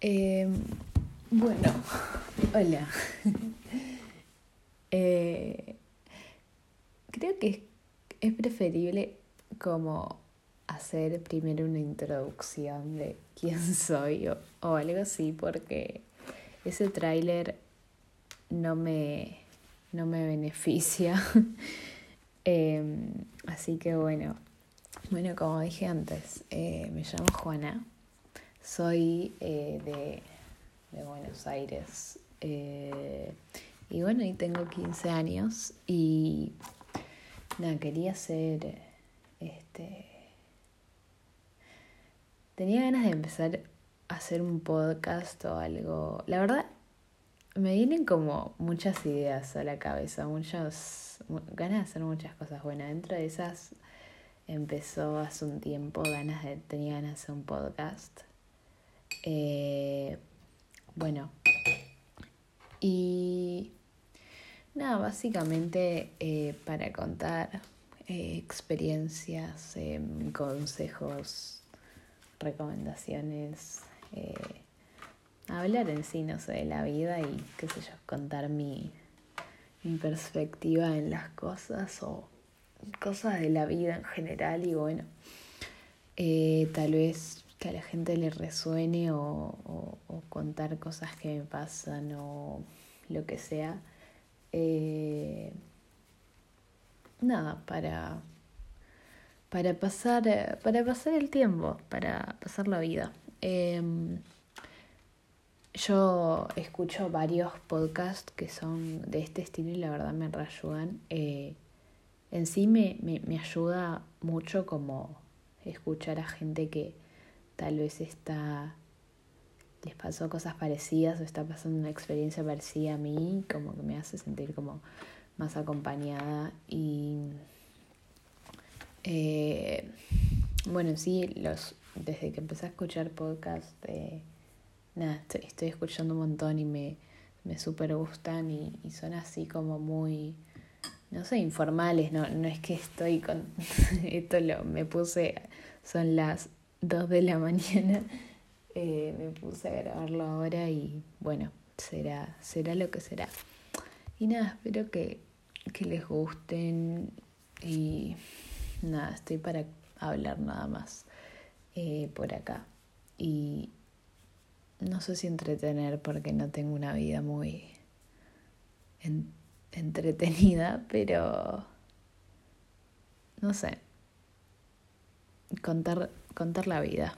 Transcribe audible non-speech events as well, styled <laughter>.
Em, bueno, <laughs> hola. <laughs> Eh, creo que es, preferible como hacer primero una introducción de quién <laughs> soy o, algo así, porque ese tráiler no me, no me beneficia. Em, así que bueno, bueno, como dije antes, eh, me llamo Juana. Soy eh, de, Buenos Aires. Eh, y bueno, y tengo 15 años y nada, quería hacer este tenía ganas de empezar a hacer un podcast o algo. La verdad, me vienen como muchas ideas a la cabeza, muchas ganas de hacer muchas cosas buenas. Dentro de esas empezó hace un tiempo, ganas de, tenía ganas de hacer un podcast. Eh, bueno, y nada, básicamente eh, para contar eh, experiencias, em, consejos, recomendaciones, hablar en sí, no sé, de la vida y qué sé yo, contar mi, mi perspectiva en las cosas o cosas de la vida en general y bueno, eh, tal vez que a la gente le resuene o, contar cosas que me pasan o lo que sea. Eh, nada, para, para, pasar, para pasar el tiempo, para pasar la vida. Em, yo escucho varios podcasts que son de este estilo y la verdad me reayudan. Eh, en sí me, me, me ayuda mucho como escuchar a gente que tal vez está les pasó cosas parecidas o está pasando una experiencia parecida a mí, como que me hace sentir como más acompañada y eh, bueno, sí, los desde que empecé a escuchar podcast, eh, nada, estoy, escuchando un montón y me, me super gustan y, y son así como muy no sé, informales, no, no es que estoy con, <laughs> esto lo, me puse, son las 2 de la <laughs> mañana, eh, me puse a grabarlo ahora y bueno, será, será lo que será. Y nada, espero que, que les gusten y nada, estoy para hablar nada más eh, por acá. Y no sé si entretener porque no tengo una vida muy entretenida, pero no sé, contar, contar la vida.